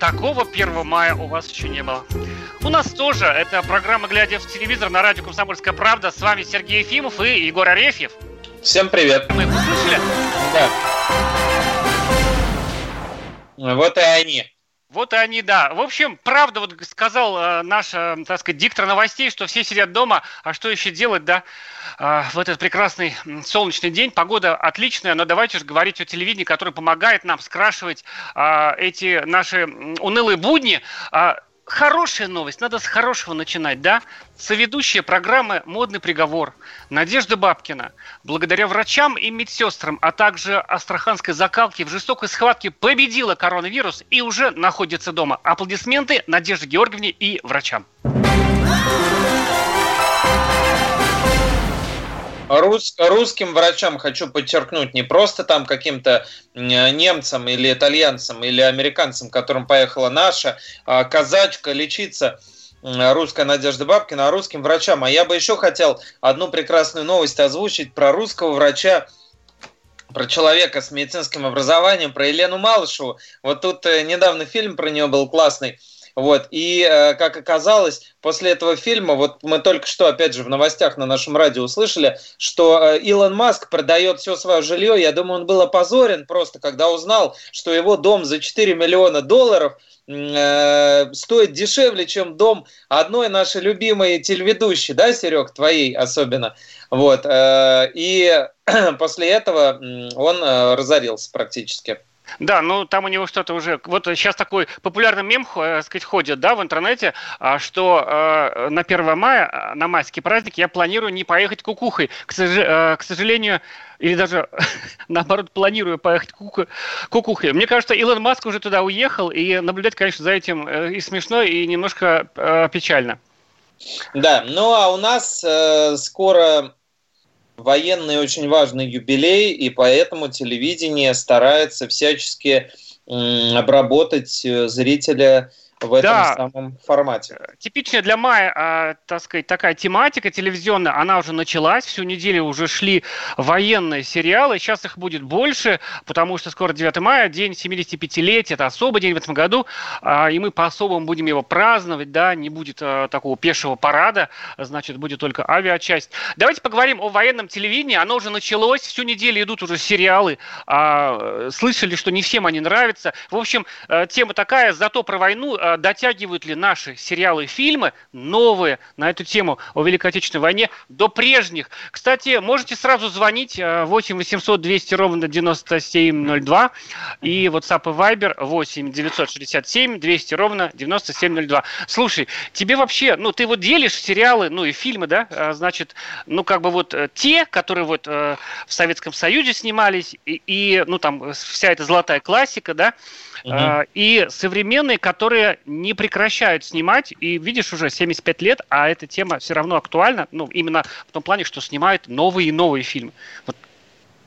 Такого 1 мая у вас еще не было. У нас тоже. Это программа «Глядя в телевизор» на радио «Комсомольская правда». С вами Сергей Ефимов и Егор Арефьев. Всем привет. Мы услышали? Да. Вот и они. Вот и они, да. В общем, правда, вот сказал э, наш, э, так сказать, диктор новостей, что все сидят дома, а что еще делать, да, э, в этот прекрасный солнечный день. Погода отличная, но давайте же говорить о телевидении, которое помогает нам скрашивать эти наши унылые будни. Хорошая новость, надо с хорошего начинать, да? Соведущая программы «Модный приговор» Надежда Бабкина, благодаря врачам и медсестрам, а также астраханской закалке в жестокой схватке победила коронавирус и уже находится дома. Аплодисменты Надежде Георгиевне и врачам. Рус, русским врачам хочу подчеркнуть, не просто там каким-то немцам или итальянцам или американцам, которым поехала наша а казачка лечиться, русская Надежда Бабкина, а русским врачам. А я бы еще хотел одну прекрасную новость озвучить про русского врача, про человека с медицинским образованием, про Елену Малышеву. Вот тут э, недавно фильм про нее был классный. Вот. И, э, как оказалось, после этого фильма, вот мы только что, опять же, в новостях на нашем радио услышали, что э, Илон Маск продает все свое жилье. Я думаю, он был опозорен просто, когда узнал, что его дом за 4 миллиона долларов э, стоит дешевле, чем дом одной нашей любимой телеведущей, да, Серег, твоей особенно. Вот. И после этого он разорился практически. Да, ну там у него что-то уже... Вот сейчас такой популярный мем, так сказать, ходит, да, в интернете, а, что э, на 1 мая, а, на майский праздник, я планирую не поехать кукухой. К, э, к сожалению, или даже наоборот планирую поехать кукухой. Мне кажется, Илон Маск уже туда уехал, и наблюдать, конечно, за этим э, и смешно, и немножко печально. Да, ну а у нас э, скоро военный очень важный юбилей, и поэтому телевидение старается всячески обработать э, зрителя в этом да. самом формате. Типичная для мая, а, так сказать, такая тематика телевизионная, она уже началась, всю неделю уже шли военные сериалы, сейчас их будет больше, потому что скоро 9 мая, день 75-летия, это особый день в этом году, а, и мы по-особому будем его праздновать, да, не будет а, такого пешего парада, значит, будет только авиачасть. Давайте поговорим о военном телевидении, оно уже началось, всю неделю идут уже сериалы, а, слышали, что не всем они нравятся, в общем, э, тема такая, зато про войну дотягивают ли наши сериалы и фильмы новые на эту тему о Великой Отечественной войне до прежних. Кстати, можете сразу звонить 8 800 200 ровно 9702 и WhatsApp и Viber 8 967 200 ровно 9702. Слушай, тебе вообще, ну ты вот делишь сериалы, ну и фильмы, да, а, значит, ну как бы вот э, те, которые вот э, в Советском Союзе снимались и, и ну там вся эта золотая классика, да, угу. и современные, которые не прекращают снимать, и видишь, уже 75 лет, а эта тема все равно актуальна, ну, именно в том плане, что снимают новые и новые фильмы. Вот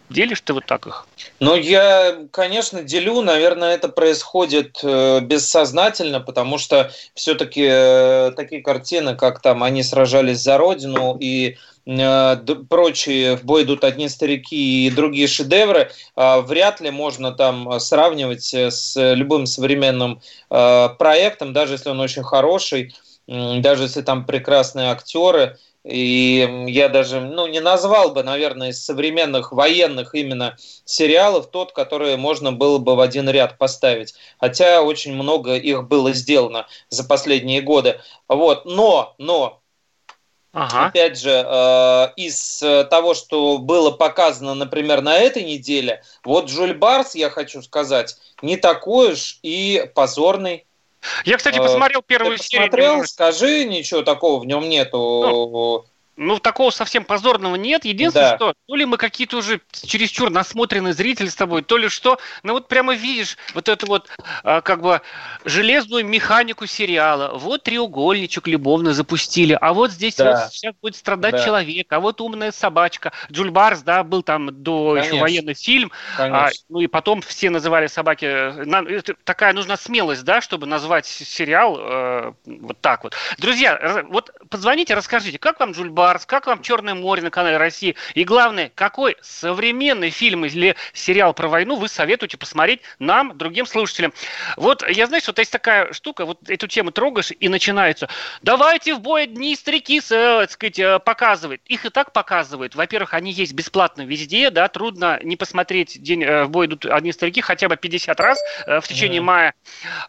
Делишь ты вот так их? Ну, я, конечно, делю. Наверное, это происходит э, бессознательно, потому что все-таки э, такие картины, как там «Они сражались за Родину» и э, прочие «В бой идут одни старики» и другие шедевры, вряд ли можно там сравнивать с любым современным проектом, даже если он очень хороший, даже если там прекрасные актеры – и я даже ну, не назвал бы, наверное, из современных военных именно сериалов тот, который можно было бы в один ряд поставить. Хотя очень много их было сделано за последние годы. Вот. Но, но, Ага. Опять же, э, из того, что было показано, например, на этой неделе, вот Жюль Барс, я хочу сказать, не такой уж и позорный я, кстати, э, посмотрел первую Ты серию. Посмотрел, скажи, ничего такого в нем нету. Ну, ну, такого совсем позорного нет. Единственное, да. что то ли мы какие-то уже чересчур насмотренные зрители с тобой, то ли что. Ну вот прямо видишь вот эту вот а, как бы железную механику сериала. Вот треугольничек любовно запустили, а вот здесь да. вот сейчас будет страдать да. человек, а вот умная собачка. Джуль Барс, да, был там до Конечно. еще военный фильм. А, ну и потом все называли собаки. Такая нужна смелость, да, чтобы назвать сериал э, вот так вот. Друзья, вот позвоните, расскажите, как вам Джуль Барс? Барс, как вам Черное море на канале России. И главное, какой современный фильм или сериал про войну вы советуете посмотреть нам, другим слушателям. Вот я, знаешь, вот есть такая штука, вот эту тему трогаешь и начинается. Давайте в бой дни старики, э, так сказать, э, показывают. Их и так показывают. Во-первых, они есть бесплатно везде, да, трудно не посмотреть день э, в бой идут одни старики хотя бы 50 раз в течение mm-hmm. мая.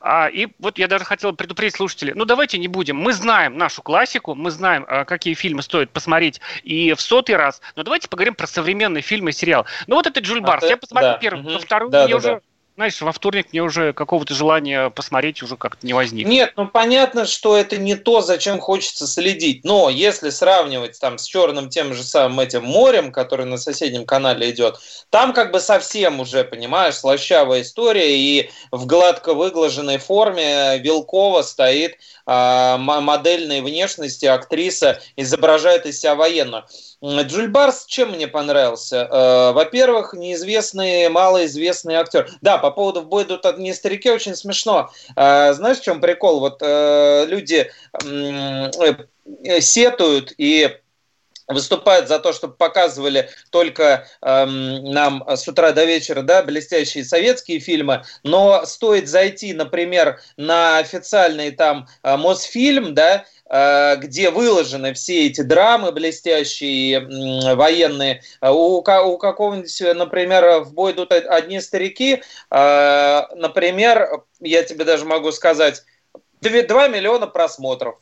А, и вот я даже хотел предупредить слушателей, ну давайте не будем. Мы знаем нашу классику, мы знаем, какие фильмы стоит посмотреть и в сотый раз, но давайте поговорим про современные фильмы и сериал. Ну вот это Джуль Барс, а я посмотрел да. первый, угу. второй да, мне да, уже да знаешь, во вторник мне уже какого-то желания посмотреть уже как-то не возникло. Нет, ну понятно, что это не то, зачем хочется следить. Но если сравнивать там с черным тем же самым этим морем, который на соседнем канале идет, там как бы совсем уже, понимаешь, слащавая история, и в гладко выглаженной форме Вилкова стоит модельной внешности актриса, изображает из себя военную. Джуль Барс чем мне понравился? Э, во-первых, неизвестный, малоизвестный актер. Да, по поводу «В бой идут одни старики» очень смешно. Э, знаешь, в чем прикол? Вот э, люди сетуют и выступают за то, чтобы показывали только эм, нам с утра до вечера да, блестящие советские фильмы, но стоит зайти, например, на официальный там Мосфильм, да, Э, где выложены все эти драмы блестящие, военные. Э, у, у какого-нибудь, например, в бой идут одни старики, э, например, я тебе даже могу сказать, 2 миллиона просмотров.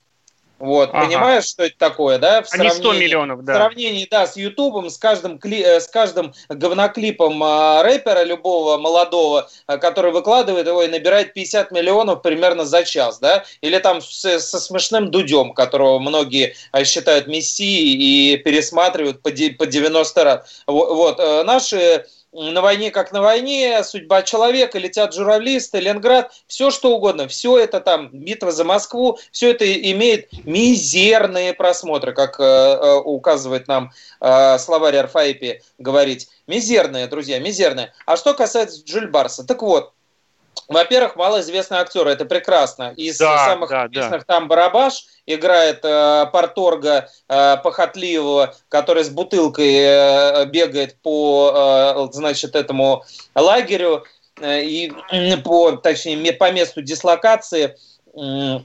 Вот, ага. понимаешь, что это такое, да? В Они 100 миллионов, да. В сравнении, да, с Ютубом, с каждым, кли, э, с каждым говноклипом э, рэпера любого молодого, э, который выкладывает его и набирает 50 миллионов примерно за час, да? Или там с, со смешным Дудем, которого многие э, считают мессией и пересматривают по, по 90 раз. Вот, вот э, наши на войне как на войне, судьба человека, летят журавли, Сталинград, все что угодно, все это там, битва за Москву, все это имеет мизерные просмотры, как э, э, указывает нам э, словарь Арфаипи говорить. Мизерные, друзья, мизерные. А что касается Джуль Барса, так вот, во-первых, малоизвестный актер, это прекрасно. Из да, самых да, известных да. там Барабаш играет э, порторга э, похотливого, который с бутылкой э, бегает по, э, значит, этому лагерю э, и по, точнее, по месту дислокации. Э,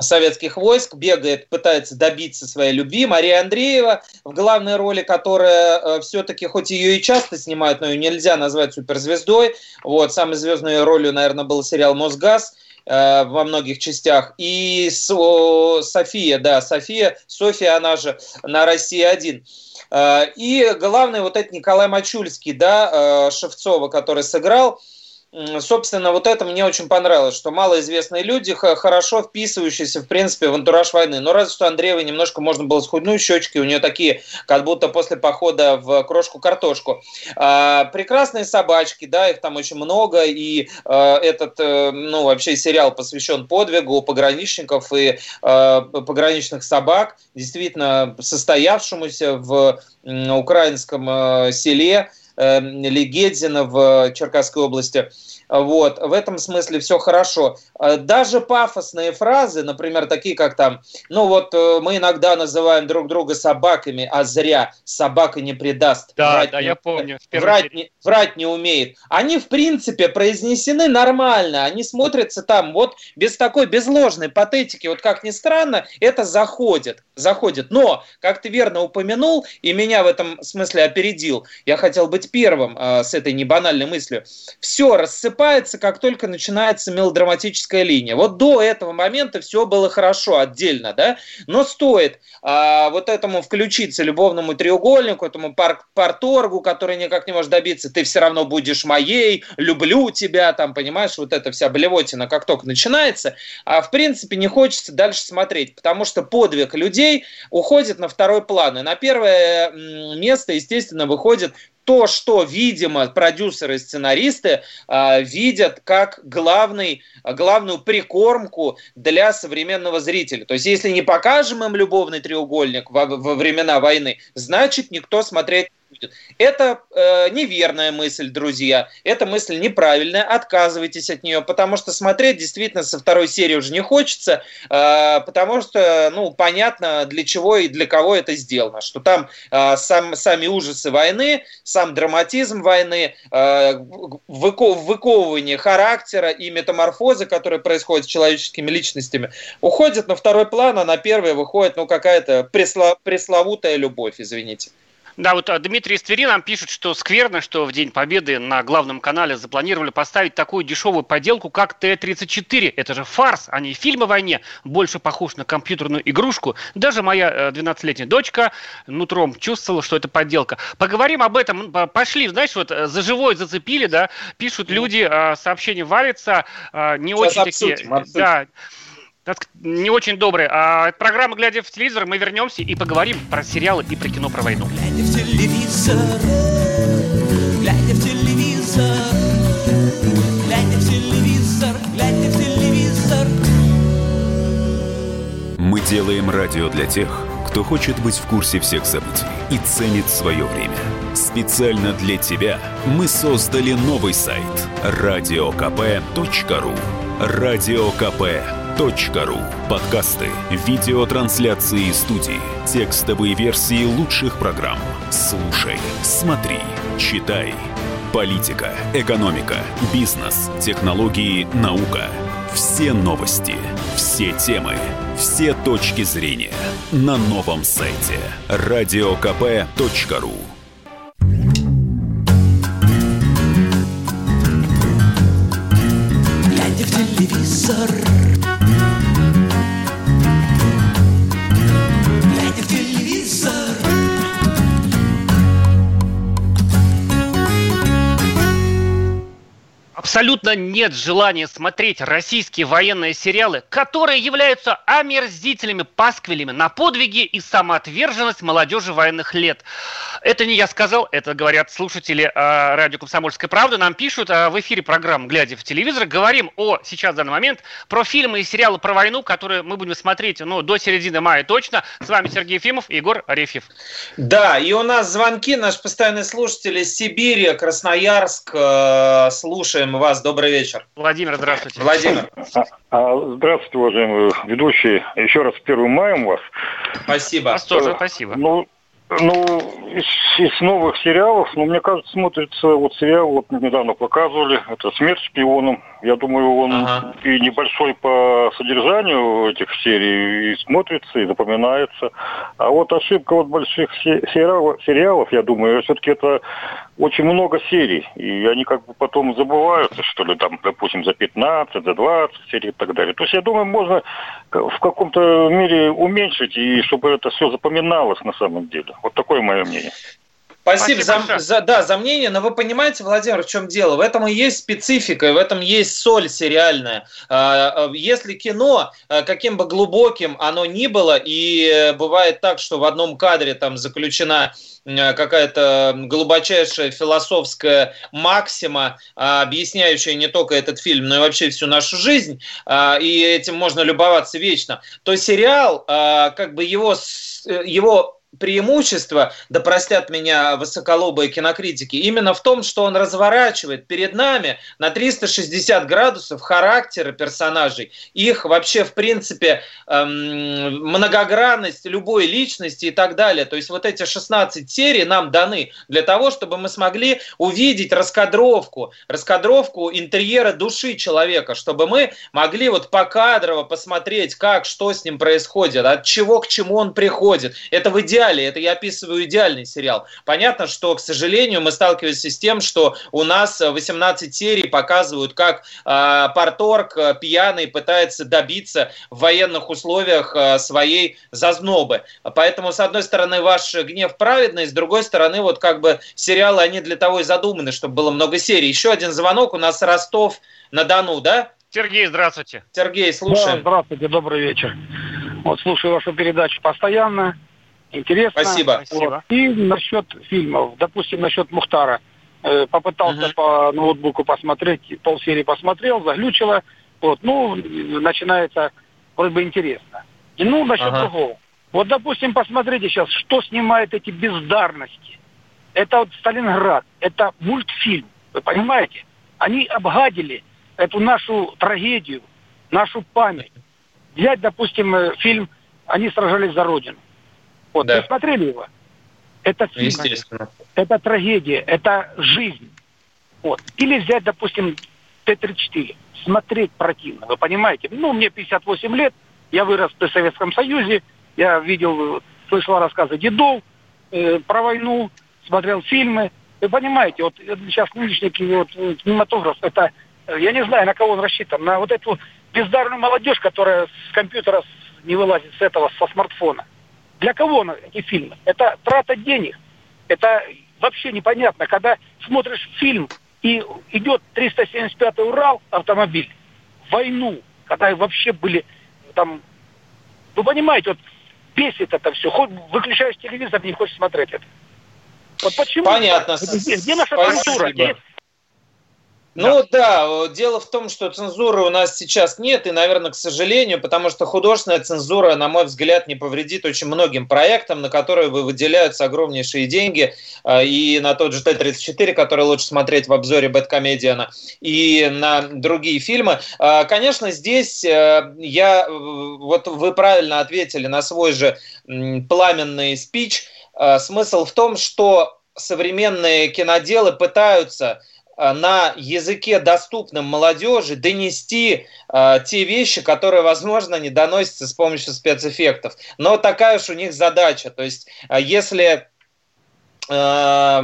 советских войск, бегает, пытается добиться своей любви. Мария Андреева в главной роли, которая э, все-таки, хоть ее и часто снимают, но ее нельзя назвать суперзвездой. Вот, самой звездной ролью, наверное, был сериал «Мосгаз», э, во многих частях. И София, да, София, София, она же на России-1. Э, и главный вот этот Николай Мачульский, да, Шевцова, который сыграл, собственно, вот это мне очень понравилось, что малоизвестные люди, хорошо вписывающиеся, в принципе, в антураж войны. Но разве что Андреевой немножко можно было схуднуть, щечки у нее такие, как будто после похода в крошку-картошку. А, прекрасные собачки, да, их там очень много, и а, этот, а, ну, вообще сериал посвящен подвигу пограничников и а, пограничных собак, действительно состоявшемуся в украинском а, селе, Легедзина в Черкасской области. Вот, в этом смысле все хорошо. Э, даже пафосные фразы, например, такие как там, ну вот э, мы иногда называем друг друга собаками, а зря собака не предаст. Да, врать да, не, я помню. Врать не, врать не умеет. Они, в принципе, произнесены нормально, они смотрятся там вот без такой, без ложной патетики, вот как ни странно, это заходит, заходит. Но, как ты верно упомянул, и меня в этом смысле опередил, я хотел быть первым э, с этой небанальной мыслью, все рассыпается рассыпается, как только начинается мелодраматическая линия. Вот до этого момента все было хорошо отдельно, да, но стоит а, вот этому включиться любовному треугольнику, этому пар парторгу, который никак не может добиться, ты все равно будешь моей, люблю тебя, там, понимаешь, вот эта вся блевотина, как только начинается, а в принципе не хочется дальше смотреть, потому что подвиг людей уходит на второй план, и на первое место, естественно, выходит то, что, видимо, продюсеры и сценаристы э, видят как главный, главную прикормку для современного зрителя. То есть, если не покажем им любовный треугольник во, во времена войны, значит, никто смотреть будет. Это э, неверная мысль, друзья. Эта мысль неправильная. Отказывайтесь от нее, потому что смотреть действительно со второй серии уже не хочется, э, потому что, ну, понятно, для чего и для кого это сделано. Что там э, сам, сами ужасы войны, сам драматизм войны, э, выковывание характера и метаморфозы, которые происходят с человеческими личностями, уходят на второй план, а на первый выходит, ну, какая-то пресловутая любовь, извините. Да, вот а, Дмитрий из Твери нам пишет, что скверно, что в День Победы на главном канале запланировали поставить такую дешевую поделку, как Т-34. Это же фарс, а не фильм о войне. Больше похож на компьютерную игрушку. Даже моя 12-летняя э, дочка нутром чувствовала, что это подделка. Поговорим об этом. Пошли, знаешь, вот э, за живой зацепили, да, пишут люди, а, сообщения валятся, а, не Сейчас очень обсудим, такие... Обсудим. Да, не очень добрый. А программа «Глядя в телевизор» мы вернемся и поговорим про сериалы и про кино про войну. Глядя в телевизор, глядя в телевизор, глядя в телевизор, глядя в телевизор. Мы делаем радио для тех, кто хочет быть в курсе всех событий и ценит свое время. Специально для тебя мы создали новый сайт – радиокп.ру. Радиокп.ру Ру. Подкасты, видеотрансляции студии, текстовые версии лучших программ. Слушай, смотри, читай. Политика, экономика, бизнес, технологии, наука. Все новости, все темы, все точки зрения на новом сайте радиокп.ру. Глядя в телевизор абсолютно нет желания смотреть российские военные сериалы, которые являются омерзительными пасквилями на подвиги и самоотверженность молодежи военных лет. Это не я сказал, это говорят слушатели э, радио «Комсомольская правда». Нам пишут э, в эфире программы «Глядя в телевизор». Говорим о, сейчас, в данный момент, про фильмы и сериалы про войну, которые мы будем смотреть ну, до середины мая точно. С вами Сергей Ефимов и Егор Арефьев. Да, и у нас звонки, наш постоянный слушатель из Сибири, Красноярск. Э, слушаем вас. Добрый вечер. Владимир, здравствуйте. Владимир. А, а, здравствуйте, уважаемые ведущие. Еще раз с первым маем вас. Спасибо. Вас тоже спасибо. Ну, ну, из, из новых сериалов, ну, мне кажется, смотрится вот сериал, вот недавно показывали, это «Смерть шпионам». Я думаю, он ага. и небольшой по содержанию этих серий и смотрится, и запоминается. А вот ошибка вот больших сериалов, сериалов я думаю, все-таки это очень много серий, и они как бы потом забываются, что ли, там, допустим, за 15, за 20 серий и так далее. То есть, я думаю, можно в каком-то мере уменьшить, и чтобы это все запоминалось на самом деле. Вот такое мое мнение. Спасибо, Спасибо за, за, да, за мнение, но вы понимаете, Владимир, в чем дело? В этом и есть специфика, в этом есть соль сериальная. А, а, если кино, а, каким бы глубоким оно ни было, и э, бывает так, что в одном кадре там заключена э, какая-то глубочайшая философская максима, объясняющая не только этот фильм, но и вообще всю нашу жизнь, и этим можно любоваться вечно, то сериал, как бы его, э, его преимущество, да простят меня высоколобые кинокритики, именно в том, что он разворачивает перед нами на 360 градусов характеры персонажей, их вообще, в принципе, эм, многогранность любой личности и так далее. То есть вот эти 16 серий нам даны для того, чтобы мы смогли увидеть раскадровку, раскадровку интерьера души человека, чтобы мы могли вот покадрово посмотреть, как, что с ним происходит, от чего к чему он приходит. Это в идеале это я описываю идеальный сериал. Понятно, что, к сожалению, мы сталкиваемся с тем, что у нас 18 серий показывают, как э, Парторг э, пьяный пытается добиться в военных условиях э, своей зазнобы. Поэтому, с одной стороны, ваш гнев праведный, с другой стороны, вот как бы сериалы, они для того и задуманы, чтобы было много серий. Еще один звонок, у нас Ростов на Дону, да? Сергей, здравствуйте. Сергей, слушаем. Да, здравствуйте, добрый вечер. Вот слушаю вашу передачу постоянно интересно. Спасибо. Вот. И насчет фильмов, допустим, насчет Мухтара. Э, попытался угу. по ноутбуку посмотреть, полсерии посмотрел, заглючило. Вот, ну, начинается вроде бы интересно. И ну, насчет ага. другого. Вот, допустим, посмотрите сейчас, что снимают эти бездарности. это вот Сталинград, это мультфильм, вы понимаете? Они обгадили эту нашу трагедию, нашу память. Взять, допустим, э, фильм «Они сражались за Родину». Вот, да. вы смотрели его? Это фильм, Естественно. это трагедия, это жизнь. Вот. Или взять, допустим, Т-34. Смотреть противно, вы понимаете? Ну, мне 58 лет, я вырос в Советском Союзе, я видел, слышал рассказы дедов э, про войну, смотрел фильмы. Вы понимаете, вот сейчас нынешний вот, кинематограф, это, я не знаю, на кого он рассчитан, на вот эту бездарную молодежь, которая с компьютера не вылазит с этого, со смартфона. Для кого эти фильмы? Это трата денег. Это вообще непонятно, когда смотришь фильм и идет 375 Урал автомобиль, войну, когда вообще были там, вы понимаете, вот бесит это все. Хоть выключаешь телевизор, не хочешь смотреть это. Вот почему? Понятно. Где, где наша цензура? Где, ну да. да, дело в том, что цензуры у нас сейчас нет, и, наверное, к сожалению, потому что художественная цензура, на мой взгляд, не повредит очень многим проектам, на которые выделяются огромнейшие деньги, а, и на тот же Т-34, который лучше смотреть в обзоре Бэткомедиана, и на другие фильмы. А, конечно, здесь э, я, вот вы правильно ответили на свой же пламенный спич. Смысл в том, что современные киноделы пытаются Э, на языке, доступном молодежи, донести э, те вещи, которые, возможно, не доносятся с помощью спецэффектов. Но такая уж у них задача. То есть, э, если э,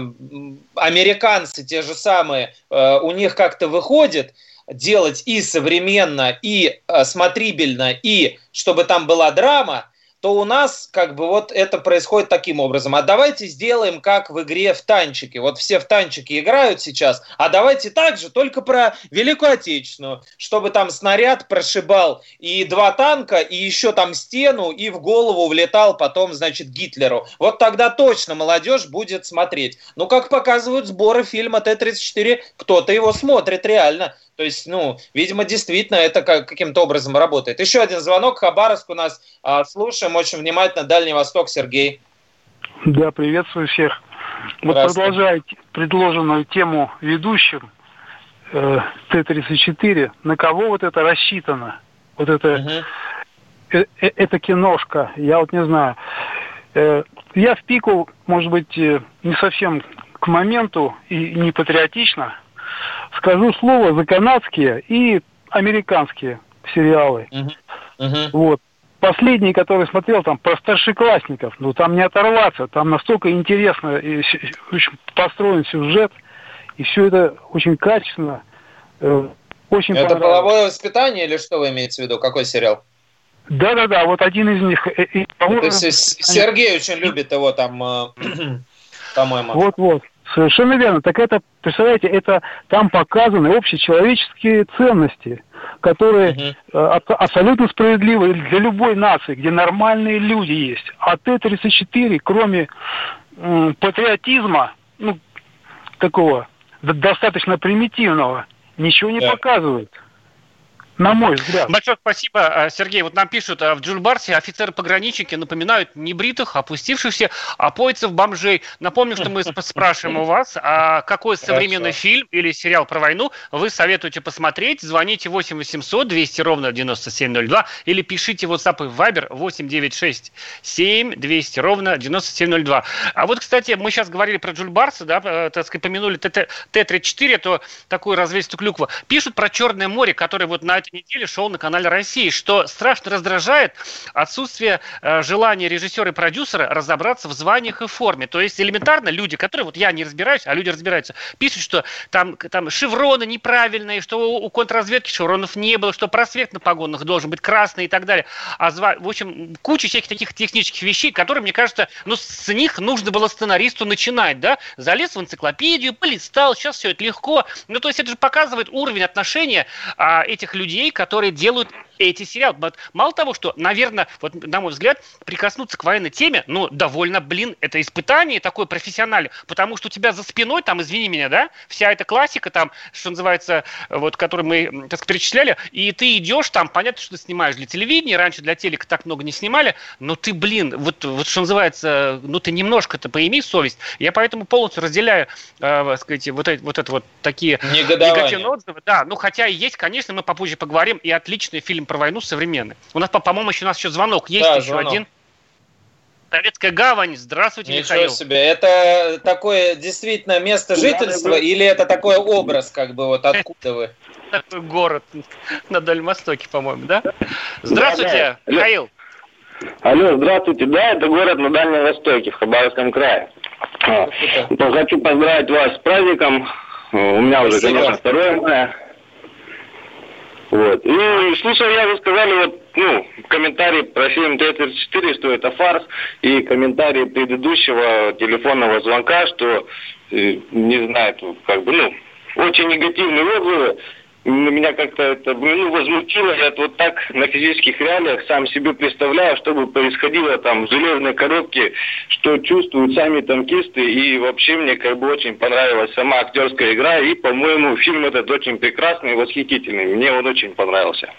американцы те же самые, э, у них как-то выходит делать и современно, и э, смотрибельно, и чтобы там была драма, то у нас как бы вот это происходит таким образом. А давайте сделаем как в игре в танчики. Вот все в танчики играют сейчас, а давайте так же, только про Великую Отечественную, чтобы там снаряд прошибал и два танка, и еще там стену, и в голову влетал потом, значит, Гитлеру. Вот тогда точно молодежь будет смотреть. Ну, как показывают сборы фильма Т-34, кто-то его смотрит реально. То есть, ну, видимо, действительно это как, каким-то образом работает. Еще один звонок. Хабаровск у нас. А, слушаем очень внимательно. Дальний Восток, Сергей. Да, приветствую всех. Вот продолжая предложенную тему ведущим э, Т-34, на кого вот это рассчитано? Вот это, угу. э, э, эта киношка, я вот не знаю. Э, я в пику, может быть, э, не совсем к моменту и не патриотично, скажу слово за канадские и американские сериалы. Uh-huh. Uh-huh. Вот. Последний, который смотрел, там про старшеклассников, ну там не оторваться, там настолько интересно и очень построен сюжет, и все это очень качественно. Э, очень это половое воспитание или что вы имеете в виду? Какой сериал? Да-да-да, вот один из них. И, То есть Сергей очень любит его там, э, по-моему. Вот-вот. Совершенно верно. Так это, представляете, это там показаны общечеловеческие ценности, которые угу. абсолютно справедливы для любой нации, где нормальные люди есть. А Т-34, кроме э, патриотизма, ну, такого достаточно примитивного, ничего не да. показывает на мой взгляд. Большое спасибо, э, Сергей. Вот нам пишут, э, в Джульбарсе офицеры-пограничники напоминают небритых, опустившихся опойцев-бомжей. Напомню, что мы спрашиваем у вас, а какой современный фильм или сериал про войну вы советуете посмотреть? Звоните 8 800 200 ровно 9702 или пишите в WhatsApp и Viber 8 967 200 ровно 9702. А вот, кстати, мы сейчас говорили про Джульбарса, да, э, так сказать, помянули Т-34, то такую развесистую клюкву. Пишут про Черное море, которое вот на этой неделе шел на канале России, что страшно раздражает отсутствие э, желания режиссера и продюсера разобраться в званиях и форме. То есть элементарно люди, которые, вот я не разбираюсь, а люди разбираются, пишут, что там, там шевроны неправильные, что у, у контрразведки шевронов не было, что просвет на погонах должен быть красный и так далее. А зва... В общем, куча всяких таких технических вещей, которые, мне кажется, ну, с них нужно было сценаристу начинать, да? Залез в энциклопедию, полистал, сейчас все это легко. Ну, то есть это же показывает уровень отношения а, этих людей людей, которые делают эти сериалы, мало того, что, наверное, вот, на мой взгляд, прикоснуться к военной теме, ну, довольно, блин, это испытание такое профессиональное, потому что у тебя за спиной, там, извини меня, да, вся эта классика, там, что называется, вот, которую мы, так сказать, перечисляли, и ты идешь там, понятно, что ты снимаешь для телевидения, раньше для телека так много не снимали, но ты, блин, вот, вот что называется, ну, ты немножко-то поими совесть. Я поэтому полностью разделяю, э, сказать, вот, это, вот это вот такие негативные отзывы. Да, ну, хотя есть, конечно, мы попозже поговорим, и отличный фильм про войну современный. У нас, по-моему, еще у нас еще звонок есть, да, еще звонок. один. Советская гавань. Здравствуйте, Ничего Михаил. себе. Это такое действительно место жительства или это такой образ, как бы вот откуда вы? Такой город на Дальнем Востоке, по-моему, да? Здравствуйте, да, Михаил. Алло, здравствуйте. Да, это город на Дальнем Востоке, в Хабаровском крае. Хочу поздравить вас с праздником. У меня уже, конечно, 2 мая. Вот. Ну, слушай, я вы сказали, вот, ну, комментарий про фильм Т-34, что это фарс, и комментарий предыдущего телефонного звонка, что, э, не знаю, как бы, ну, очень негативные отзывы меня как-то это ну, возмутило. Я вот так на физических реалиях сам себе представляю, что бы происходило там в железной коробке, что чувствуют сами танкисты. И вообще мне как бы очень понравилась сама актерская игра. И, по-моему, фильм этот очень прекрасный и восхитительный. Мне он очень понравился.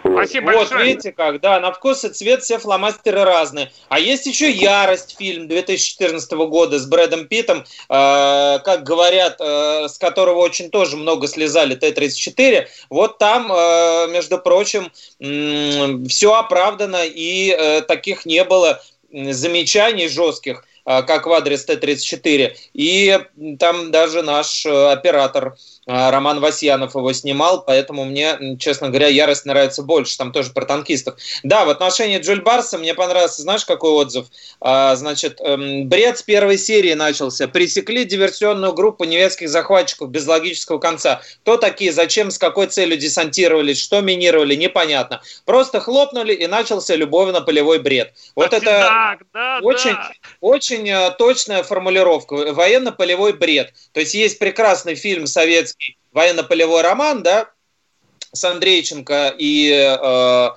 Спасибо вот, большое. видите как, да, на вкус и цвет все фломастеры разные. А есть еще «Ярость» фильм 2014 года с Брэдом Питтом, э, как говорят, э, с которого очень тоже много слезали Т-34. Вот там, э, между прочим, э, все оправдано и э, таких не было замечаний жестких, э, как в адрес Т-34. И там даже наш э, оператор а, Роман Васьянов его снимал, поэтому мне, честно говоря, ярость нравится больше. Там тоже про танкистов. Да, в отношении Джуль Барса мне понравился, знаешь, какой отзыв? А, значит, эм, бред с первой серии начался. Пресекли диверсионную группу немецких захватчиков без логического конца. Кто такие, зачем, с какой целью десантировались, что минировали, непонятно. Просто хлопнули и начался любовно-полевой бред. Вот так, это так, да, очень, да. очень э, точная формулировка. Военно-полевой бред. То есть есть прекрасный фильм советский военно-полевой роман, да, с Андрейченко и, э,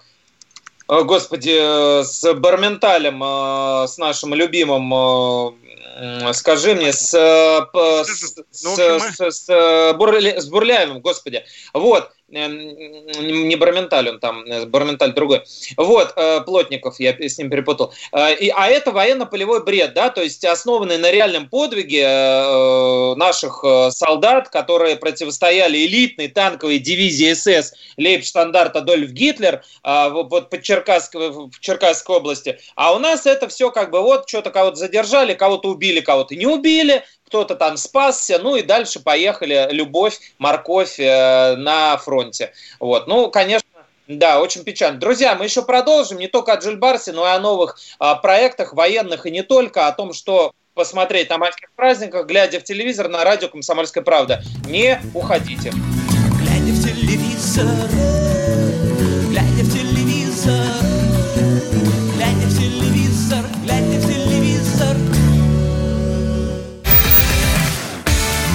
э господи, с Барменталем, э, с нашим любимым, э, скажи мне, с, э, с, ну, с, с, с, Бурля, с Бурляевым, господи. Вот, не Барменталь он там, э, Барменталь другой. Вот, э, Плотников, я с ним перепутал. Э, и, а это военно-полевой бред, да, то есть основанный на реальном подвиге наших солдат, которые противостояли элитной танковой дивизии СС Лейбштандарт Адольф Гитлер вот под Черкасской, в Черкасской области. А у нас это все как бы вот что-то кого-то задержали, кого-то убили, кого-то не убили, кто-то там спасся, ну и дальше поехали любовь, морковь э, на фронте. Вот, ну, конечно, да, очень печально. Друзья, мы еще продолжим не только о Джильбарсе, но и о новых а, проектах военных и не только, о том, что посмотреть на майских праздниках, глядя в телевизор на радио «Комсомольская правда». Не уходите. Глядя в телевизор,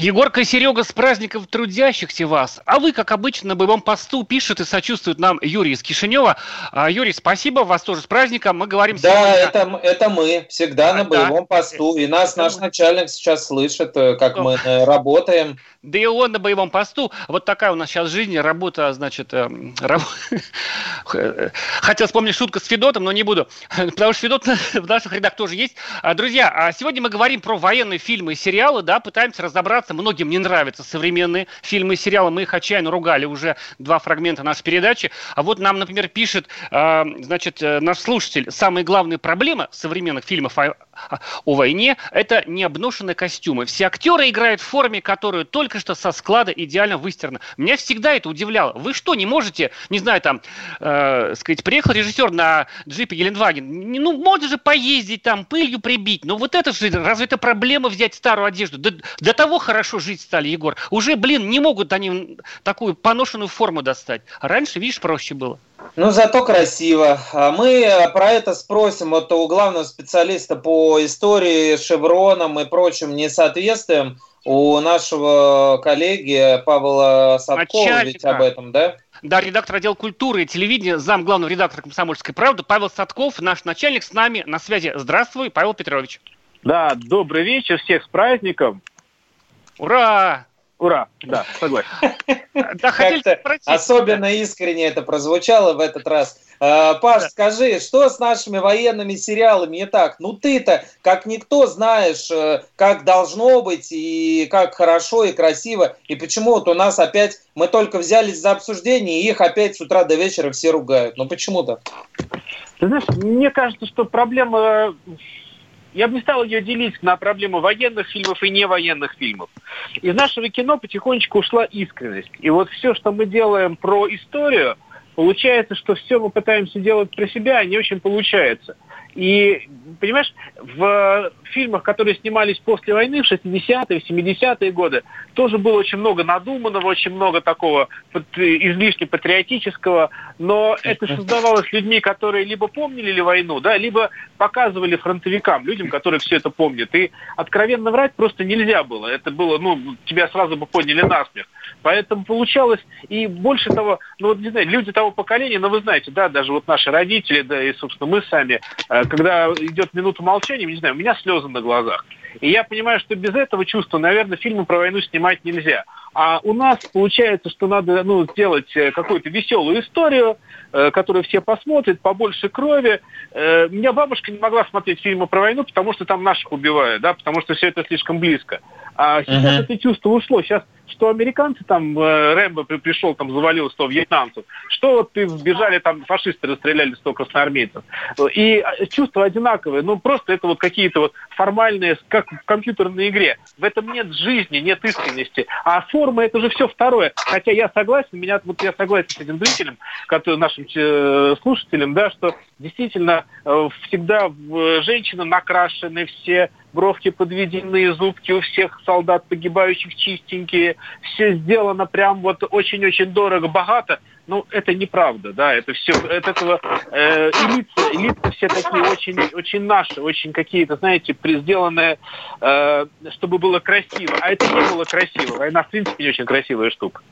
Егорка и Серега с праздником трудящихся вас. А вы, как обычно, на боевом посту пишет и сочувствует нам Юрий из Кишинева. А, Юрий, спасибо, вас тоже с праздником. Мы говорим Да, сегодня... это, это мы, всегда а, на боевом да. посту. И нас это наш мы... начальник сейчас слышит, э, как мы э, работаем. Да и он на боевом посту. Вот такая у нас сейчас жизнь, работа, значит... Э, раб... Хотел вспомнить шутку с Федотом, но не буду. Потому что Федот в наших рядах тоже есть. А, друзья, а сегодня мы говорим про военные фильмы и сериалы, да, пытаемся разобраться нравится, многим не нравятся современные фильмы и сериалы. Мы их отчаянно ругали уже два фрагмента нашей передачи. А вот нам, например, пишет, э, значит, э, наш слушатель, самая главная проблема современных фильмов о, о войне, это необношенные костюмы. Все актеры играют в форме, которую только что со склада идеально выстирана. Меня всегда это удивляло. Вы что, не можете, не знаю, там, э, сказать, приехал режиссер на джипе Гелендваген, ну, можно же поездить там, пылью прибить, но вот это же, разве это проблема взять старую одежду? До, до того хорошо жить стали, Егор. Уже, блин, не могут они такую поношенную форму достать. А раньше, видишь, проще было. Ну, зато красиво. А мы про это спросим вот у главного специалиста по истории, шевронам и прочим несоответствиям у нашего коллеги Павла Садкова Начальника. ведь об этом, да? Да, редактор отдела культуры и телевидения, зам главного редактора «Комсомольской правды» Павел Садков, наш начальник с нами на связи. Здравствуй, Павел Петрович. Да, добрый вечер, всех с праздником. Ура! Ура, да, согласен. Да, особенно искренне это прозвучало в этот раз. А, Паш, скажи, что с нашими военными сериалами не так? Ну ты-то, как никто, знаешь, э, как должно быть, и как хорошо, и красиво, и почему вот у нас опять, мы только взялись за обсуждение, и их опять с утра до вечера все ругают. Ну почему-то? Ты знаешь, мне кажется, что проблема я бы не стал ее делить на проблему военных фильмов и невоенных фильмов. Из нашего кино потихонечку ушла искренность. И вот все, что мы делаем про историю, получается, что все мы пытаемся делать про себя, а не очень получается. И, понимаешь, в фильмах, которые снимались после войны, в 60-е, 70-е годы, тоже было очень много надуманного, очень много такого излишне патриотического, но это создавалось людьми, которые либо помнили ли войну, да, либо показывали фронтовикам, людям, которые все это помнят. И откровенно врать просто нельзя было. Это было, ну, тебя сразу бы подняли насмех. Поэтому получалось, и больше того, ну вот, не знаю, люди того поколения, но вы знаете, да, даже вот наши родители, да, и, собственно, мы сами, э, когда идет минута молчания, не знаю, у меня слезы на глазах. И я понимаю, что без этого чувства, наверное, фильмы про войну снимать нельзя. А у нас получается, что надо ну, сделать э, какую-то веселую историю, э, которую все посмотрят, побольше крови. Э, меня бабушка не могла смотреть фильмы про войну, потому что там наших убивают, да, потому что все это слишком близко. А сейчас uh-huh. это чувство ушло. Сейчас что американцы там, э, Рэмбо пришел, там завалил 100 вьетнамцев, что вот ты сбежали, там фашисты расстреляли 100 красноармейцев. И э, чувства одинаковые, ну просто это вот какие-то вот формальные, как в компьютерной игре. В этом нет жизни, нет искренности. А форма это уже все второе. Хотя я согласен, меня вот я согласен с этим зрителем, который, нашим э, слушателем, да, что действительно всегда женщины накрашены, все бровки подведены, зубки у всех солдат погибающих чистенькие, все сделано прям вот очень-очень дорого, богато. Ну, это неправда, да, это все, от этого э, элиты, элиты все такие очень, очень наши, очень какие-то, знаете, сделанные, э, чтобы было красиво. А это не было красиво. Война, в принципе, не очень красивая штука.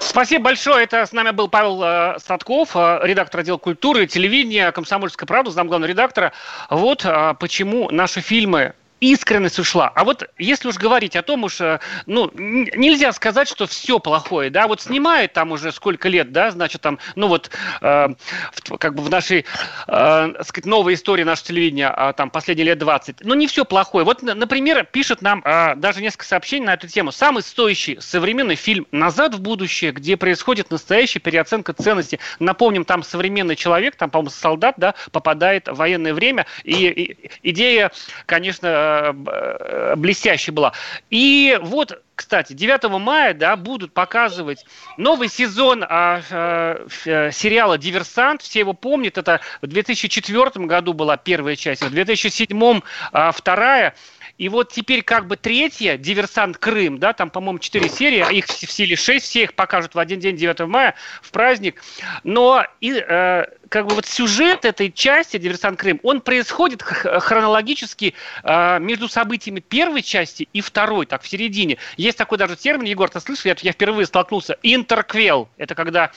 Спасибо большое. Это с нами был Павел э, Садков, э, редактор отдела культуры телевидения «Комсомольская правда», замглавного редактора. Вот э, почему наши фильмы искренность ушла. А вот если уж говорить о том уж, э, ну, нельзя сказать, что все плохое, да, вот снимает там уже сколько лет, да, значит, там, ну вот, э, в, как бы в нашей, э, сказать, новой истории нашего телевидения, э, там, последние лет 20, ну, не все плохое. Вот, например, пишет нам э, даже несколько сообщений на эту тему. Самый стоящий современный фильм «Назад в будущее», где происходит настоящая переоценка ценностей. Напомним, там современный человек, там, по-моему, солдат, да, попадает в военное время, и, и идея, конечно, Э, блестящей была. И вот кстати, 9 мая да, будут показывать новый сезон а, а, сериала «Диверсант». Все его помнят. Это в 2004 году была первая часть, в 2007 а, вторая. И вот теперь как бы третья, «Диверсант Крым», да, там, по-моему, четыре серии, а их в силе шесть, все их покажут в один день, 9 мая, в праздник. Но и, э, как бы вот сюжет этой части «Диверсант Крым», он происходит хронологически э, между событиями первой части и второй, так, в середине. Есть такой даже термин, Егор, ты слышал, я, я впервые столкнулся, интерквел. Это когда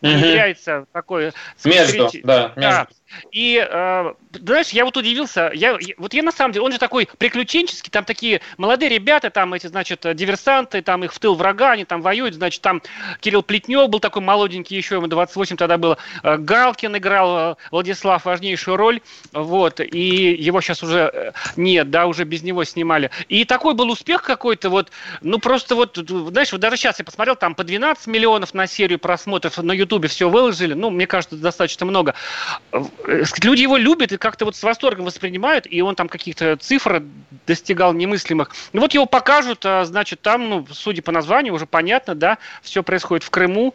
внедряется угу. такое... Между, да, между. Да. И, э, знаешь, я вот удивился, я, вот я на самом деле, он же такой приключенческий, там такие молодые ребята, там эти, значит, диверсанты, там их в тыл врага, они там воюют, значит, там Кирилл Плетнев был такой молоденький, еще ему 28 тогда было, э, Галкин играл, э, Владислав, важнейшую роль, вот, и его сейчас уже э, нет, да, уже без него снимали. И такой был успех какой-то, вот, ну, просто вот, знаешь, вот даже сейчас я посмотрел, там по 12 миллионов на серию просмотров на Ютубе все выложили, ну, мне кажется, достаточно много люди его любят и как-то вот с восторгом воспринимают, и он там каких-то цифр достигал немыслимых. Ну вот его покажут, а, значит, там, ну, судя по названию, уже понятно, да, все происходит в Крыму,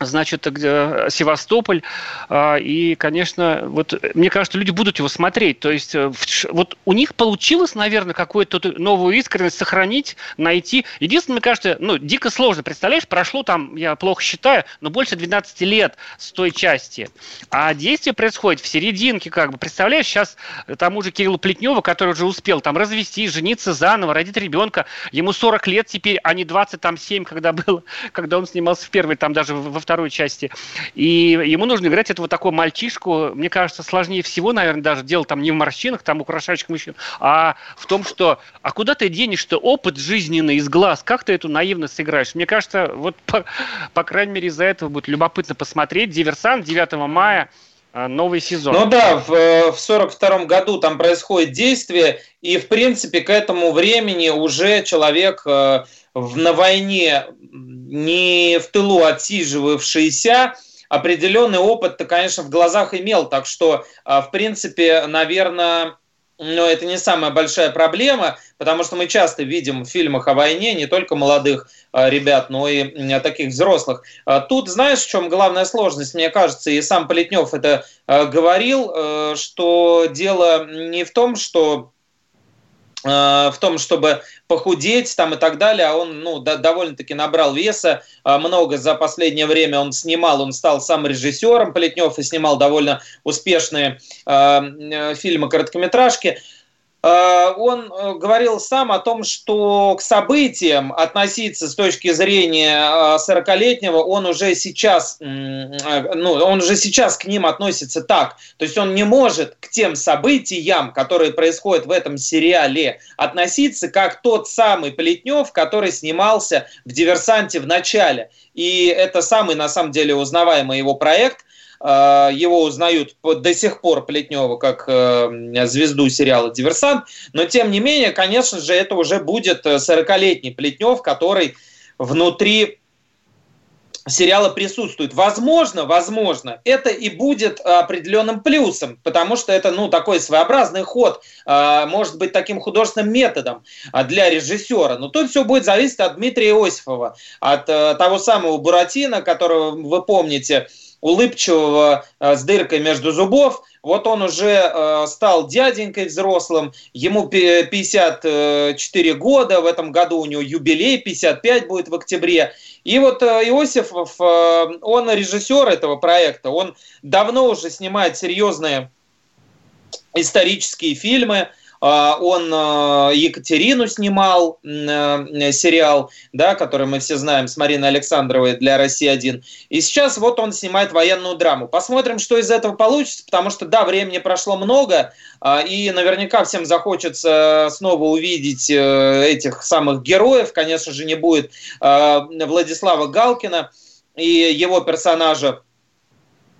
значит, где Севастополь. А, и, конечно, вот мне кажется, люди будут его смотреть. То есть э, вот у них получилось, наверное, какую-то новую искренность сохранить, найти. Единственное, мне кажется, ну, дико сложно. Представляешь, прошло там, я плохо считаю, но больше 12 лет с той части. А действие происходит в серединке, как бы. Представляешь, сейчас тому же Кириллу Плетневу, который уже успел там развестись, жениться заново, родить ребенка, ему 40 лет теперь, а не 27, когда было, когда он снимался в первой, там даже во второй части. И ему нужно играть этого такого мальчишку. Мне кажется, сложнее всего, наверное, даже дело там не в морщинах, там украшающих мужчин, а в том, что а куда ты денешь-то опыт жизненный из глаз? Как ты эту наивность сыграешь? Мне кажется, вот по, по крайней мере из-за этого будет любопытно посмотреть. «Диверсант» 9 мая а, новый сезон. Ну да, в, э, в 42 году там происходит действие, и в принципе к этому времени уже человек э, в, на войне не в тылу отсиживавшийся, определенный опыт-то, конечно, в глазах имел. Так что, а, в принципе, наверное, но это не самая большая проблема, потому что мы часто видим в фильмах о войне не только молодых а, ребят, но и таких взрослых. А, тут знаешь, в чем главная сложность, мне кажется, и сам Полетнев это говорил, э, что дело не в том, что в том, чтобы похудеть там и так далее, а он ну, да, довольно-таки набрал веса, э, много за последнее время он снимал, он стал сам режиссером Полетнев и снимал довольно успешные э, э фильмы короткометражки. Э, он э, говорил сам о том, что к событиям относиться с точки зрения 40-летнего он уже сейчас, ну, он уже сейчас к ним относится так. То есть он не может к тем событиям, которые происходят в этом сериале, относиться как тот самый Плетнев, который снимался в «Диверсанте» в начале. И это самый, на самом деле, узнаваемый его проект. А, его узнают до сих пор Плетнева как э, звезду сериала «Диверсант», но тем не менее, конечно же, это уже будет 40-летний Плетнев, который внутри сериала присутствует. Возможно, возможно, это и будет определенным плюсом, потому что это, ну, такой своеобразный ход, может быть, таким художественным методом а, для режиссера. Но тут все будет зависеть от Дмитрия Иосифова, от э, того самого Буратино, которого вы помните, улыбчивого э, с дыркой между зубов. Вот он уже э, стал дяденькой взрослым, ему 54 года, в этом году у него юбилей, 55 будет в октябре. И вот э, Иосифов, он режиссер этого проекта, он давно уже снимает серьезные исторические фильмы, он а, Екатерину снимал, э, сериал, да, который мы все знаем с Мариной Александровой для «России-1». И сейчас вот он снимает военную драму. Посмотрим, что из этого получится, потому что, да, времени прошло много, а, и наверняка всем захочется снова увидеть э, этих самых героев. Конечно же, не будет Владислава Галкина и его персонажа Э,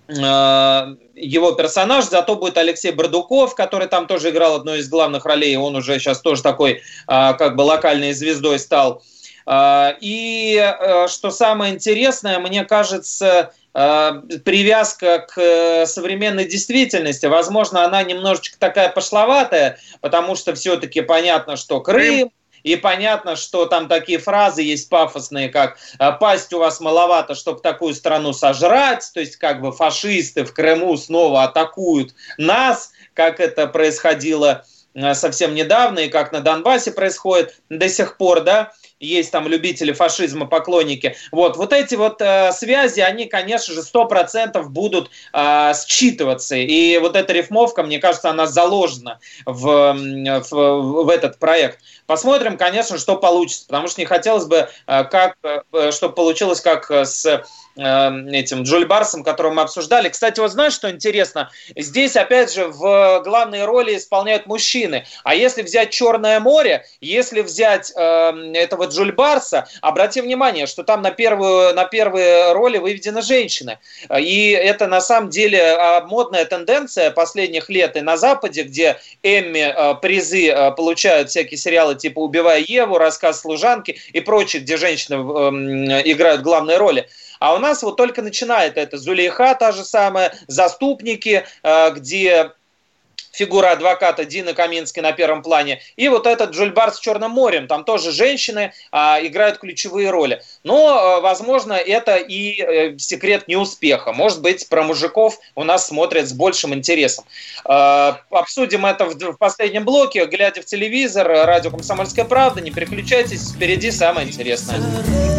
его персонаж, зато будет Алексей Бардуков, который там тоже играл одну из главных ролей, он уже сейчас тоже такой э, как бы локальной звездой стал. Э, и что самое интересное, мне кажется, привязка к современной действительности, возможно, она немножечко такая пошловатая, потому что все-таки понятно, что Крым, и понятно, что там такие фразы есть пафосные, как «А, «пасть у вас маловато, чтобы такую страну сожрать», то есть как бы фашисты в Крыму снова атакуют нас, как это происходило э, совсем недавно и как на Донбассе происходит до сих пор, да, есть там любители фашизма, поклонники. Вот, вот эти вот э, связи, они, конечно же, сто процентов будут э, считываться. И вот эта рифмовка, мне кажется, она заложена в, в, в этот проект. Посмотрим, конечно, что получится, потому что не хотелось бы, э, как, э, чтобы получилось как с Эм, этим Джуль Барсом, которого мы обсуждали. Кстати, вот знаешь, что интересно? Здесь, опять же, в главные роли исполняют мужчины. А если взять «Черное море», если взять э, этого Джуль Барса, обрати внимание, что там на, первую, на первые роли выведены женщины. И это на самом деле а, модная тенденция последних лет и на Западе, где Эмми э, призы э, получают всякие сериалы типа «Убивая Еву», «Рассказ служанки» и прочие, где женщины э, играют главные роли. А у нас вот только начинает это Зулейха та же самая, Заступники, э, где фигура адвоката Дина Камински на первом плане, и вот этот Джульбар с Черным морем, там тоже женщины а, играют ключевые роли. Но, а, возможно, это и э, секрет неуспеха. Может быть, про мужиков у нас смотрят с большим интересом. А, обсудим это в, в последнем блоке, глядя в телевизор, радио «Комсомольская правда». Не переключайтесь, впереди самое интересное.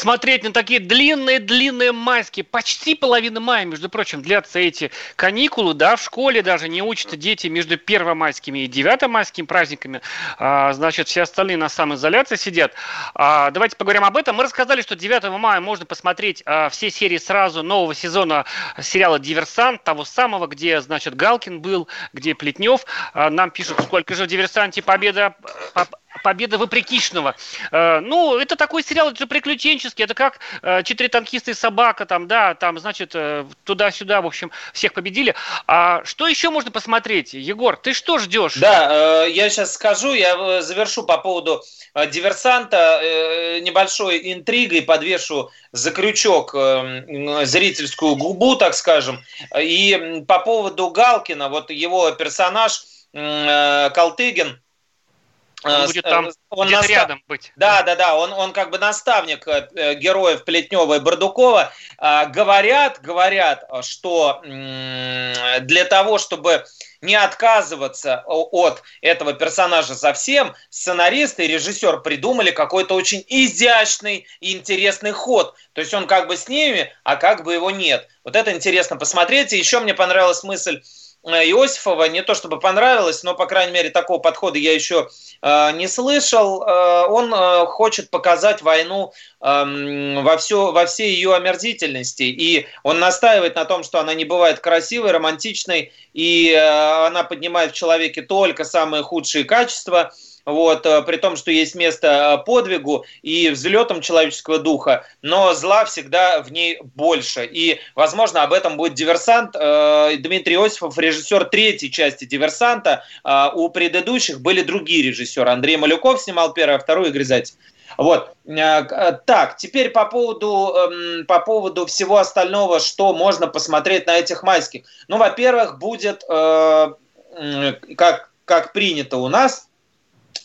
Смотреть на такие длинные-длинные майские, почти половина мая, между прочим, длятся эти каникулы, да, в школе даже не учатся дети между первомайскими и девятомайскими праздниками, а, значит, все остальные на самоизоляции сидят. А, давайте поговорим об этом. Мы рассказали, что 9 мая можно посмотреть а, все серии сразу нового сезона сериала «Диверсант», того самого, где, значит, Галкин был, где Плетнев. А, нам пишут, сколько же в «Диверсанте» победа Победа вопрекишного. Э, ну, это такой сериал, это же приключенческий, это как э, «Четыре танкиста и собака», там, да, там, значит, э, туда-сюда, в общем, всех победили. А что еще можно посмотреть? Егор, ты что ждешь? Да, я сейчас скажу, я завершу по поводу диверсанта небольшой интригой, подвешу за крючок зрительскую губу, так скажем. И по поводу Галкина, вот его персонаж Калтыгин, он а, будет там он где-то настав... рядом быть. Да, да, да. Он, он как бы наставник э, героев Плетнева и Бардукова. А, говорят, говорят, что для того, чтобы не отказываться от этого персонажа совсем, сценарист и режиссер придумали какой-то очень изящный и интересный ход. То есть он как бы с ними, а как бы его нет. Вот это интересно посмотреть. И еще мне понравилась мысль Э, Иосифова не то чтобы понравилось, но, по крайней мере, такого подхода я еще э, не слышал. Э, он э, хочет показать войну э, во, все, во всей ее омерзительности. И он настаивает на том, что она не бывает красивой, романтичной, и э, она поднимает в человеке только самые худшие качества – вот, э, при том, что есть место э, подвигу и взлетом человеческого духа, но зла всегда в ней больше. И, возможно, об этом будет «Диверсант». Э, Дмитрий Осипов, режиссер третьей части «Диверсанта». У предыдущих были другие режиссеры. Андрей Малюков снимал первый, а второй Игорь Зайцев. Вот. Так, теперь по поводу, эм, по поводу всего остального, что можно посмотреть на этих майских. Ну, во-первых, будет, как, как принято у нас,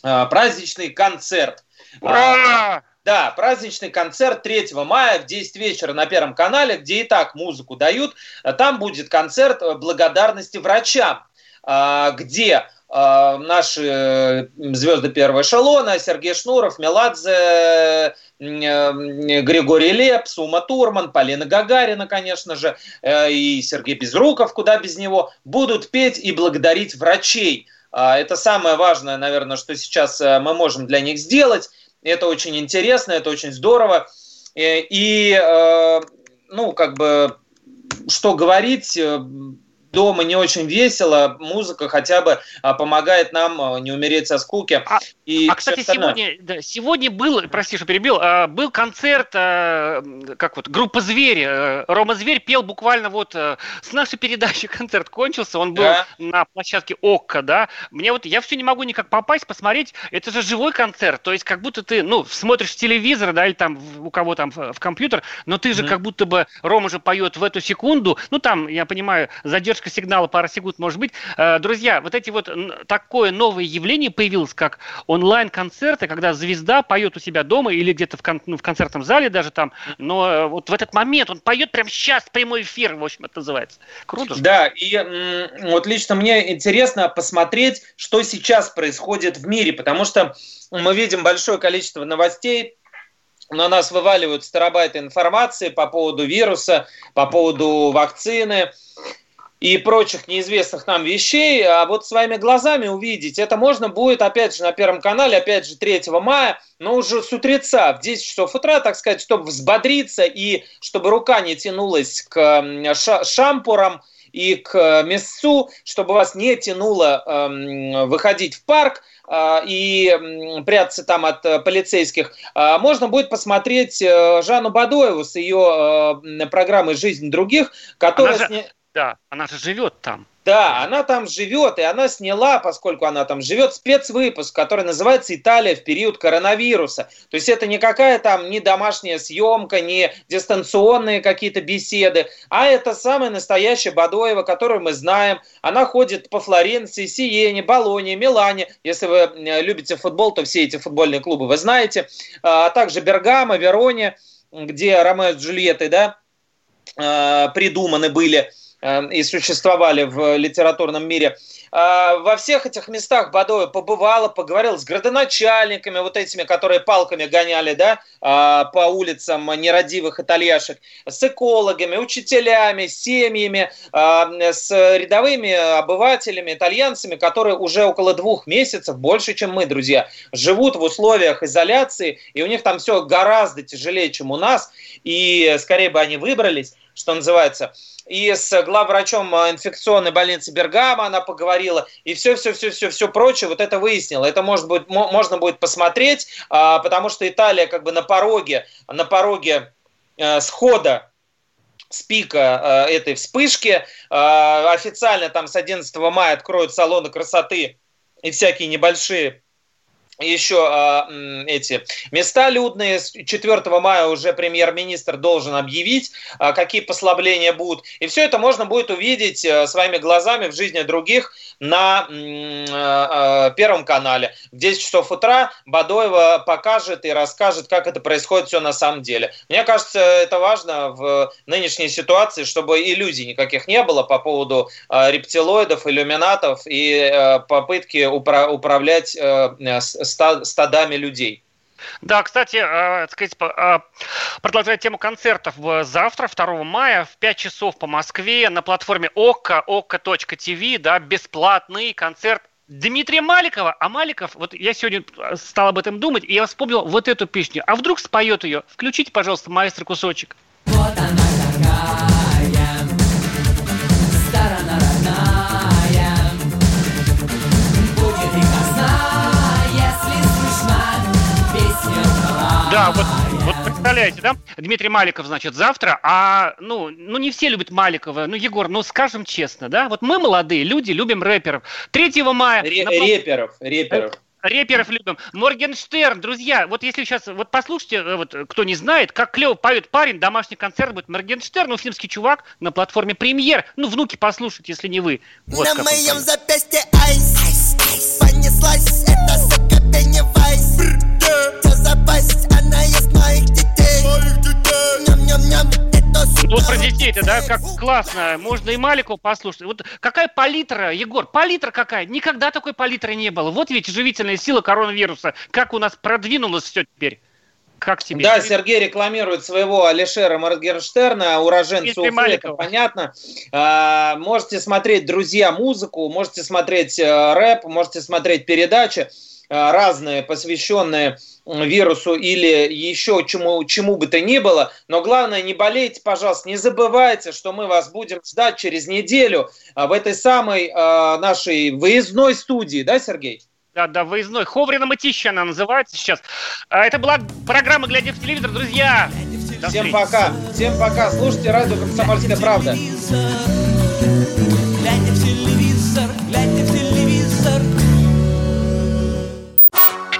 праздничный концерт. Ура! Да, праздничный концерт 3 мая в 10 вечера на Первом канале, где и так музыку дают. Там будет концерт благодарности врачам, э, где э, наши звезды первого эшелона, Сергей Шнуров, Меладзе, Григорий Лепс, Ума Турман, Полина Гагарина, конечно же, и Сергей Безруков, куда без него, будут петь и благодарить врачей а, это самое важное, наверное, что сейчас э, мы можем для них сделать. Это очень интересно, это очень здорово. Э, и, э, ну, как бы, что говорить, дома не очень весело, музыка хотя бы а, помогает нам а, не умереть со скуки. А, и а кстати, сегодня, да, сегодня был, прости, что перебил, а, был концерт, а, как вот, группа «Звери». Рома Зверь пел буквально вот с нашей передачи концерт кончился, он был да. на площадке ОККО, да. Мне вот, я все не могу никак попасть, посмотреть, это же живой концерт, то есть как будто ты, ну, смотришь телевизор, да, или там у кого там в компьютер, но ты же mm-hmm. как будто бы, Рома же поет в эту секунду, ну, там, я понимаю, задержка задержка сигнала секунд может быть. Э, друзья, вот эти вот такое новое явление появилось, как онлайн-концерты, когда звезда поет у себя дома или где-то в, кон, ну, в концертном зале даже там, но э, вот в этот момент он поет прямо сейчас, прямой эфир, в общем, это называется. Круто. Да, и вот лично мне интересно посмотреть, что сейчас происходит в мире, потому что мы видим большое количество новостей, на нас вываливают терабайты информации по поводу вируса, по поводу вакцины и прочих неизвестных нам вещей, а вот своими глазами увидеть, это можно будет, опять же, на Первом канале, опять же, 3 мая, но уже с утреца, в 10 часов утра, так сказать, чтобы взбодриться и чтобы рука не тянулась к шампурам, и к мясцу, чтобы вас не тянуло э, выходить в парк э, и э, прятаться там от э, полицейских, э, можно будет посмотреть э, Жанну Бадоеву с ее э, программой «Жизнь других», которая... Она же, да, она же живет там. Да, она там живет, и она сняла, поскольку она там живет, спецвыпуск, который называется «Италия в период коронавируса». То есть это не какая там не домашняя съемка, не дистанционные какие-то беседы, а это самая настоящая Бадоева, которую мы знаем. Она ходит по Флоренции, Сиене, Болоне, Милане. Если вы любите футбол, то все эти футбольные клубы вы знаете. А также Бергамо, Вероне, где Ромео с Джульеттой да, а, придуманы были – и существовали в литературном мире. А, во всех этих местах Бадоева побывала, поговорила с градоначальниками, вот этими, которые палками гоняли да, а, по улицам нерадивых итальяшек, с экологами, учителями, семьями, а, с рядовыми обывателями, итальянцами, которые уже около двух месяцев, больше, чем мы, друзья, живут в условиях изоляции, и у них там все гораздо тяжелее, чем у нас, и скорее бы они выбрались, что называется – и с главврачом инфекционной больницы Бергама она поговорила, и все-все-все-все-все прочее, вот это выяснила. Это может быть, можно будет посмотреть, а, потому что Италия как бы на пороге, на пороге э, схода с пика э, этой вспышки. Официально там с 11 мая откроют салоны красоты и всякие небольшие еще а, эти места людные. С 4 мая уже премьер-министр должен объявить, а, какие послабления будут. И все это можно будет увидеть а, своими глазами в жизни других на а, Первом канале. В 10 часов утра Бадоева покажет и расскажет, как это происходит все на самом деле. Мне кажется, это важно в нынешней ситуации, чтобы иллюзий никаких не было по поводу а, рептилоидов, иллюминатов и а, попытки упра- управлять а, стадами людей. Да, кстати, э, сказать, э, продолжая тему концертов, завтра, 2 мая, в 5 часов по Москве на платформе ОККО, ОККО.ТВ, да, бесплатный концерт Дмитрия Маликова. А Маликов, вот я сегодня стал об этом думать, и я вспомнил вот эту песню. А вдруг споет ее? Включите, пожалуйста, маэстро кусочек. Вот она такая, Да, вот, вот представляете, да? Дмитрий Маликов, значит, завтра, а, ну, ну не все любят Маликова. Ну, Егор, ну скажем честно, да? Вот мы молодые люди, любим рэперов. 3 мая... Ре- на... Реперов, реперов. Реперов любим. Моргенштерн, друзья, вот если сейчас, вот послушайте, э, вот кто не знает, как клево поет парень, домашний концерт будет Моргенштерн, уфимский чувак на платформе премьер. Ну, внуки послушают, если не вы. Вот на моем запястье айс, Запасть, она есть моих детей. Моих детей. Ням-ням-ням. Ну, вот про детей-то, да, как классно. Можно и Малику послушать. Вот какая палитра, Егор, палитра какая? Никогда такой палитры не было. Вот ведь живительная сила коронавируса. Как у нас продвинулось все теперь. Как тебе? Да, Сергей рекламирует своего Алишера Моргенштерна, уроженца Уфы, это понятно. А, можете смотреть, друзья, музыку, можете смотреть э, рэп, можете смотреть передачи. Э, разные, посвященные вирусу или еще чему, чему бы то ни было. Но главное, не болейте, пожалуйста, не забывайте, что мы вас будем ждать через неделю э, в этой самой э, нашей выездной студии, да, Сергей? Да, да, выездной. Ховрина Мытища она называется сейчас. А, это была программа «Глядя в телевизор». Друзья, Всем пока. Всем пока. Слушайте радио «Комсомольская правда».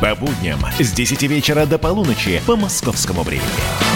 По будням с 10 вечера до полуночи по московскому времени.